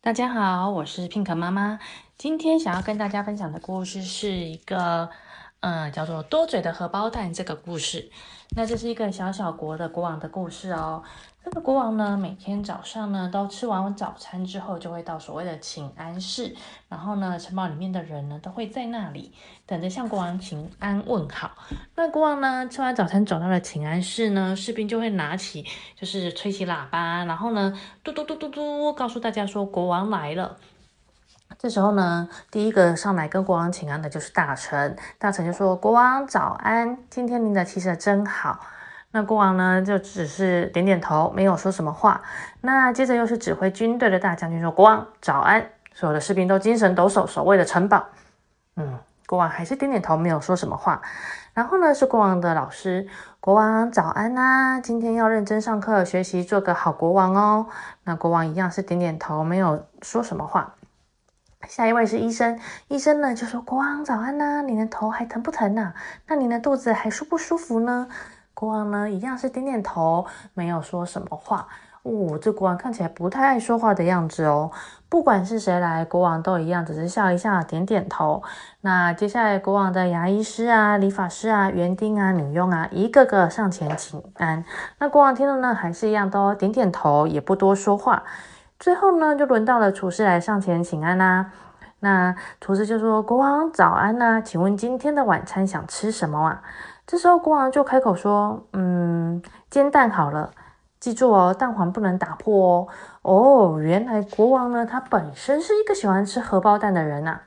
大家好，我是 Pink 妈妈。今天想要跟大家分享的故事是一个，嗯，叫做“多嘴的荷包蛋”这个故事。那这是一个小小国的国王的故事哦。这个国王呢，每天早上呢，都吃完早餐之后，就会到所谓的请安室。然后呢，城堡里面的人呢，都会在那里等着向国王请安问好。那国王呢，吃完早餐走到了请安室呢，士兵就会拿起，就是吹起喇叭，然后呢，嘟嘟嘟嘟嘟，告诉大家说国王来了。这时候呢，第一个上来跟国王请安的就是大臣。大臣就说：“国王早安，今天您的气色真好。”那国王呢，就只是点点头，没有说什么话。那接着又是指挥军队的大将军说：“国王早安。”所有的士兵都精神抖擞，守卫着城堡。嗯，国王还是点点头，没有说什么话。然后呢，是国王的老师：“国王早安啊，今天要认真上课，学习做个好国王哦。”那国王一样是点点头，没有说什么话。下一位是医生，医生呢就说：“国王早安呐，你的头还疼不疼呐？那你的肚子还舒不舒服呢？”国王呢一样是点点头，没有说什么话。哦，这国王看起来不太爱说话的样子哦。不管是谁来，国王都一样，只是笑一笑，点点头。那接下来，国王的牙医师啊、理发师啊、园丁啊、女佣啊，一个个上前请安。那国王听了呢，还是一样都点点头，也不多说话。最后呢，就轮到了厨师来上前请安啦、那厨师就说：“国王早安呐、啊，请问今天的晚餐想吃什么啊？”这时候国王就开口说：“嗯，煎蛋好了，记住哦，蛋黄不能打破哦。”哦，原来国王呢，他本身是一个喜欢吃荷包蛋的人呐、啊。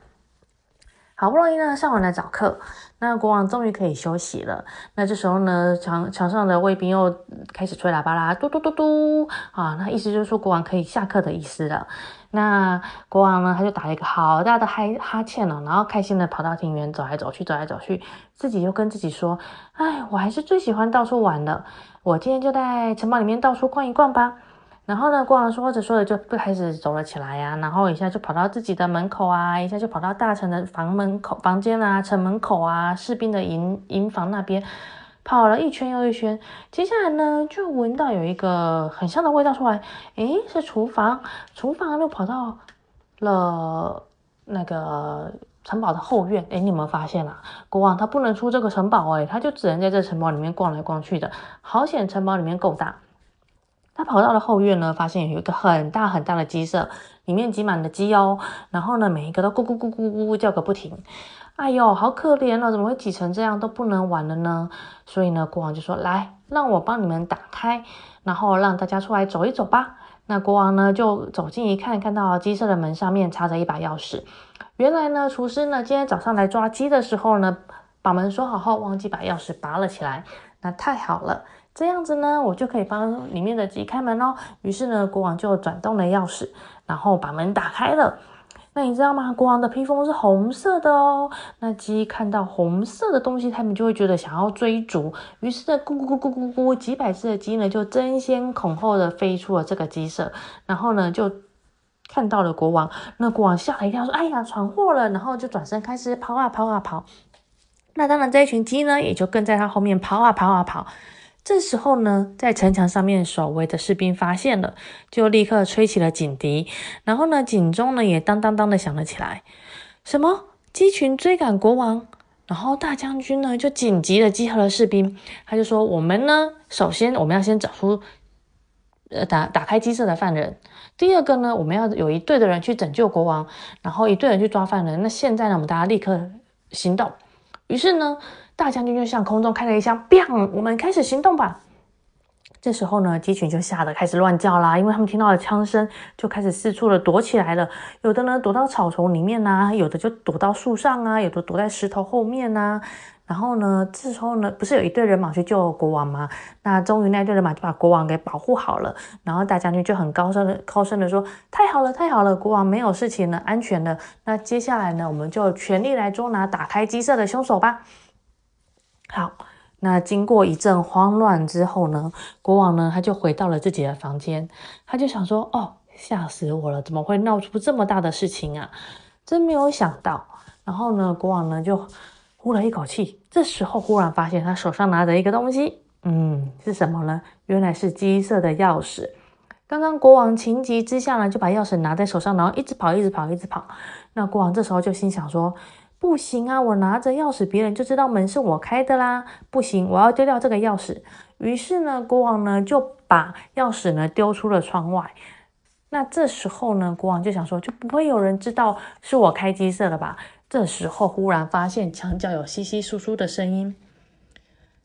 好不容易呢，上完了早课，那国王终于可以休息了。那这时候呢，墙墙上的卫兵又开始吹喇叭啦，嘟嘟嘟嘟啊，那意思就是说国王可以下课的意思了。那国王呢，他就打了一个好大的哈哈欠了，然后开心的跑到庭园走来走去，走来走去，自己又跟自己说：“哎，我还是最喜欢到处玩了，我今天就在城堡里面到处逛一逛吧。”然后呢，国王说着说着就开始走了起来呀、然后一下就跑到自己的门口啊，一下就跑到大臣的房门口、房间啊、城门口啊、士兵的营营房那边，跑了一圈又一圈。接下来呢，就闻到有一个很香的味道出来，诶，是厨房，厨房又跑到了那个城堡的后院。诶，你有没有发现啊？国王他不能出这个城堡，诶，他就只能在这城堡里面逛来逛去的。好险，城堡里面够大。他跑到了后院呢，发现有一个很大很大的鸡舍，里面挤满了鸡哦。然后呢，每一个都咕咕咕咕咕叫个不停。哎呦，好可怜哦，怎么会挤成这样，都不能玩了呢？所以呢，国王就说：“来，让我帮你们打开，然后让大家出来走一走吧。”那国王呢，就走近一看，看到鸡舍的门上面插着一把钥匙。原来呢，厨师呢，今天早上来抓鸡的时候呢，把门锁好后，忘记把钥匙拔了起来。那太好了。这样子呢，我就可以帮里面的鸡开门喽。于是呢，国王就转动了钥匙，然后把门打开了。那你知道吗？国王的披风是红色的哦。那鸡看到红色的东西，他们就会觉得想要追逐。于是呢，咕咕咕咕咕咕，几百只的鸡呢，就争先恐后的飞出了这个鸡舍，然后呢，就看到了国王。那国王吓了一跳，说：“哎呀，闯祸了！”然后就转身开始跑啊跑啊跑。那当然，这一群鸡呢，也就跟在他后面跑啊跑啊跑。这时候呢，在城墙上面守卫的士兵发现了，就立刻吹起了警笛，然后呢，警钟呢也当当当的响了起来。什么？鸡群追赶国王？然后大将军呢就紧急的集合了士兵，他就说：“我们呢，首先我们要先找出，呃，打打开鸡舍的犯人。第二个呢，我们要有一队的人去拯救国王，然后一队人去抓犯人。那现在呢，我们大家立刻行动。于是呢。”大将军就向空中开了一枪，bang 我们开始行动吧。这时候呢，鸡群就吓得开始乱叫啦，因为他们听到了枪声，就开始四处的躲起来了。有的呢躲到草丛里面呐，有的就躲到树上啊，有的躲在石头后面呐。然后呢，这时候呢，不是有一队人马去救国王吗？那终于那队人马就把国王给保护好了。然后大将军就很高声的、高声的说：“太好了，太好了，国王没有事情了，安全了。那接下来呢，我们就全力来捉拿打开鸡舍的凶手吧。”那经过一阵慌乱之后呢，国王呢，他就回到了自己的房间，他就想说：“哦，吓死我了，怎么会闹出这么大的事情啊？”真没有想到。然后呢，国王呢就呼了一口气。这时候忽然发现他手上拿着一个东西，嗯，是什么呢？原来是鸡舍的钥匙。刚刚国王情急之下呢，就把钥匙拿在手上，然后一直跑，一直跑，一直跑。那国王这时候就心想说：“不行啊，我拿着钥匙，别人就知道门是我开的啦，不行，我要丢掉这个钥匙。”于是呢，国王呢就把钥匙呢丢出了窗外。那这时候呢，国王就想说，就不会有人知道是我开鸡舍了吧？这时候忽然发现墙角有稀稀疏疏的声音，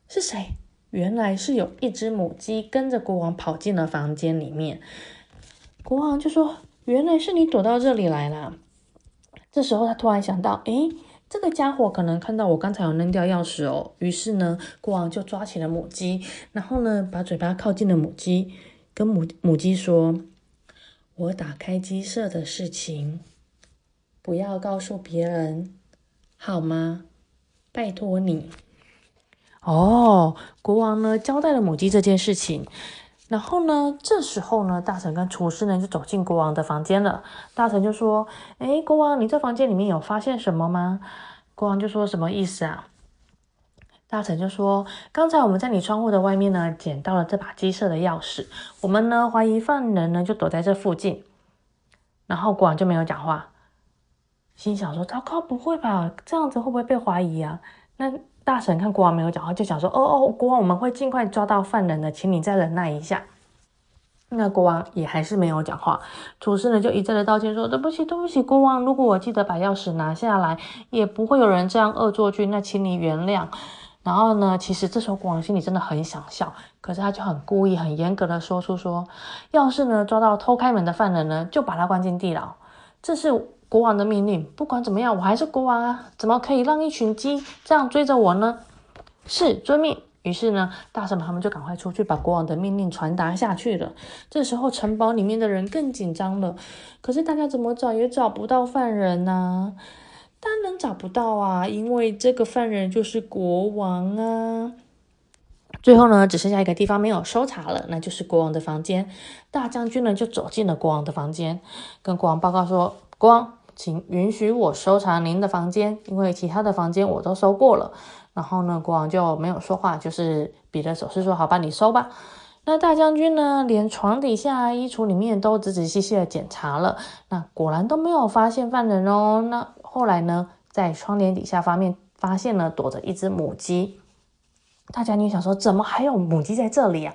是谁？原来是有一只母鸡跟着国王跑进了房间里面。国王就说：“原来是你躲到这里来了。”这时候他突然想到：“诶，这个家伙可能看到我刚才有扔掉钥匙哦。”于是呢，国王就抓起了母鸡，然后呢，把嘴巴靠近了母鸡，跟母母鸡说：“我打开鸡舍的事情。”不要告诉别人，好吗？拜托你。哦，国王呢交代了母鸡这件事情，然后呢，这时候呢，大臣跟厨师呢就走进国王的房间了。大臣就说：“诶，国王，你这房间里面有发现什么吗？”国王就说：“什么意思啊？”大臣就说：“刚才我们在你窗户的外面呢，捡到了这把鸡舍的钥匙。我们呢怀疑犯人呢就躲在这附近。”然后国王就没有讲话。心想说：“糟糕，不会吧？这样子会不会被怀疑啊？”那大臣看国王没有讲话，就想说：“哦哦，国王，我们会尽快抓到犯人的，请你再忍耐一下。”那国王也还是没有讲话。厨师呢就一再的道歉说：“对不起，对不起，国王，如果我记得把钥匙拿下来，也不会有人这样恶作剧，那请你原谅。”然后呢，其实这时候国王心里真的很想笑，可是他就很故意、很严格的说出说：“要是呢抓到偷开门的犯人呢，就把他关进地牢。”这是。国王的命令，不管怎么样，我还是国王啊！怎么可以让一群鸡这样追着我呢？是遵命。于是呢，大臣们他们就赶快出去把国王的命令传达下去了。这时候，城堡里面的人更紧张了。可是大家怎么找也找不到犯人呢？当然找不到啊，因为这个犯人就是国王啊。最后呢，只剩下一个地方没有搜查了，那就是国王的房间。大将军呢就走进了国王的房间，跟国王报告说：“国王。”请允许我收藏您的房间，因为其他的房间我都搜过了。然后呢，国王就没有说话，就是比着手势说：“好吧，你搜吧。”那大将军呢，连床底下、衣橱里面都仔仔细细的检查了，那果然都没有发现犯人哦。那后来呢，在窗帘底下方面发现了躲着一只母鸡。大将军想说：“怎么还有母鸡在这里啊？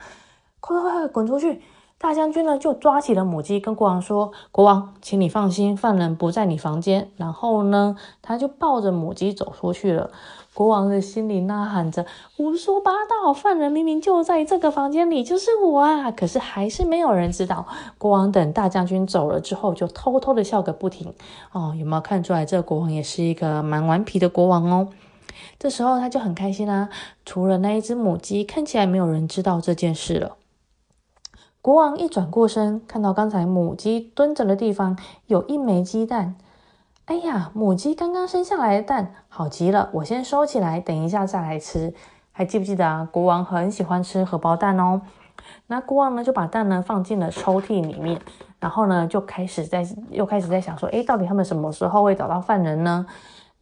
快快快，滚出去！”大将军呢，就抓起了母鸡，跟国王说：“国王，请你放心，犯人不在你房间。”然后呢，他就抱着母鸡走出去了。国王的心里呐喊着：“胡说八道！犯人明明就在这个房间里，就是我啊！”可是还是没有人知道。国王等大将军走了之后，就偷偷的笑个不停。哦，有没有看出来，这国王也是一个蛮顽皮的国王哦？这时候他就很开心啦、啊，除了那一只母鸡，看起来没有人知道这件事了。国王一转过身，看到刚才母鸡蹲着的地方有一枚鸡蛋。哎呀，母鸡刚刚生下来的蛋好极了，我先收起来，等一下再来吃。还记不记得啊？国王很喜欢吃荷包蛋哦。那国王呢，就把蛋呢放进了抽屉里面，然后呢，就开始在又开始在想说，哎，到底他们什么时候会找到犯人呢？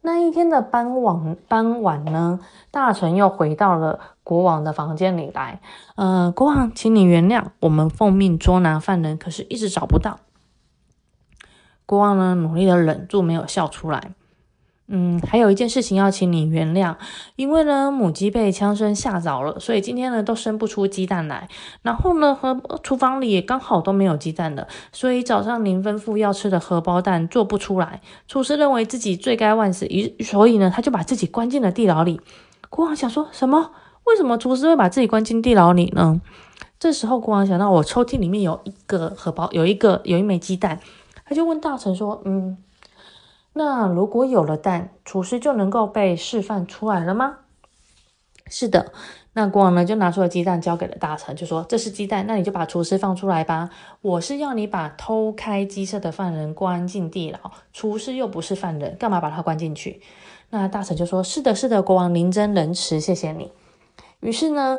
那一天的傍晚，傍晚呢，大臣又回到了国王的房间里来。呃，国王，请你原谅，我们奉命捉拿犯人，可是一直找不到。国王呢，努力的忍住没有笑出来。嗯，还有一件事情要请你原谅，因为呢，母鸡被枪声吓着了，所以今天呢都生不出鸡蛋来。然后呢，和厨房里刚好都没有鸡蛋了，所以早上您吩咐要吃的荷包蛋做不出来。厨师认为自己罪该万死，于所以呢，他就把自己关进了地牢里。国王想说什么？为什么厨师会把自己关进地牢里呢？这时候国王想到，我抽屉里面有一个荷包，有一个有一枚鸡蛋，他就问大臣说：“嗯。”那如果有了蛋，厨师就能够被释放出来了吗？是的，那国王呢就拿出了鸡蛋交给了大臣，就说：“这是鸡蛋，那你就把厨师放出来吧。我是要你把偷开鸡舍的犯人关进地牢，厨师又不是犯人，干嘛把他关进去？”那大臣就说：“是的，是的，国王您真仁慈，谢谢你。”于是呢，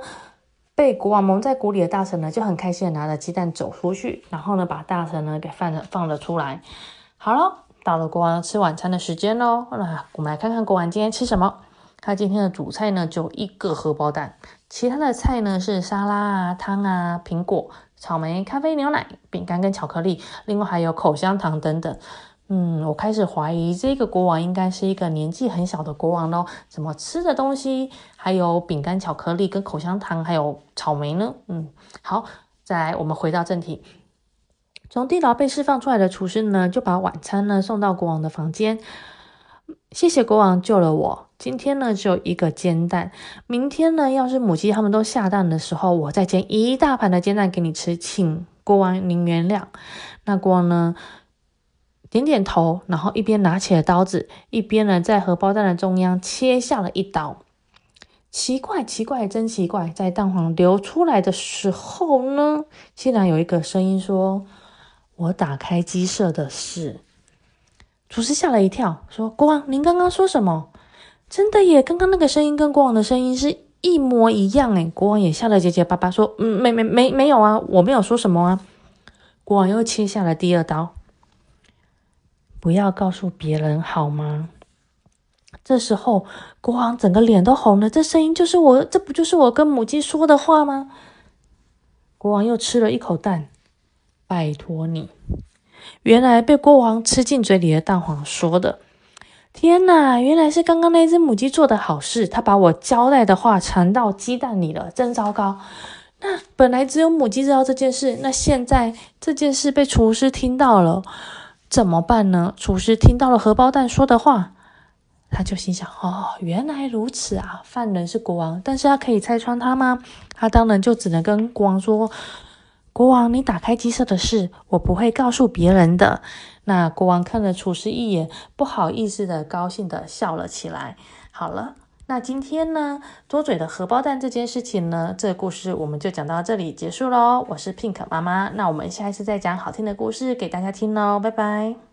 被国王蒙在鼓里的大臣呢就很开心的拿着鸡蛋走出去，然后呢把大臣呢给放了放了出来。好了。到了国王吃晚餐的时间喽。那我们来看看国王今天吃什么。他今天的主菜呢，就一个荷包蛋，其他的菜呢是沙拉啊、汤啊、苹果、草莓、咖啡、牛奶、饼干跟巧克力，另外还有口香糖等等。嗯，我开始怀疑这个国王应该是一个年纪很小的国王喽。怎么吃的东西还有饼干、巧克力跟口香糖，还有草莓呢？嗯，好，再来，我们回到正题。从地牢被释放出来的厨师呢，就把晚餐呢送到国王的房间。谢谢国王救了我。今天呢只有一个煎蛋，明天呢要是母鸡他们都下蛋的时候，我再煎一大盘的煎蛋给你吃，请国王您原谅。那国王呢点点头，然后一边拿起了刀子，一边呢在荷包蛋的中央切下了一刀。奇怪，奇怪，真奇怪！在蛋黄流出来的时候呢，竟然有一个声音说。我打开鸡舍的事，厨师吓了一跳，说：“国王，您刚刚说什么？真的耶！刚刚那个声音跟国王的声音是一模一样诶。”国王也吓得结结巴巴，说：“嗯，没没没没有啊，我没有说什么啊。”国王又切下了第二刀，不要告诉别人好吗？这时候，国王整个脸都红了。这声音就是我，这不就是我跟母鸡说的话吗？国王又吃了一口蛋。拜托你！原来被国王吃进嘴里的蛋黄说的。天哪！原来是刚刚那只母鸡做的好事，它把我交代的话传到鸡蛋里了，真糟糕！那本来只有母鸡知道这件事，那现在这件事被厨师听到了，怎么办呢？厨师听到了荷包蛋说的话，他就心想：哦，原来如此啊！犯人是国王，但是他可以拆穿他吗？他当然就只能跟国王说。国王，你打开鸡舍的事，我不会告诉别人的。那国王看了厨师一眼，不好意思的，高兴的笑了起来。好了，那今天呢，多嘴的荷包蛋这件事情呢，这个故事我们就讲到这里结束喽。我是 Pink 妈妈，那我们下一次再讲好听的故事给大家听喽，拜拜。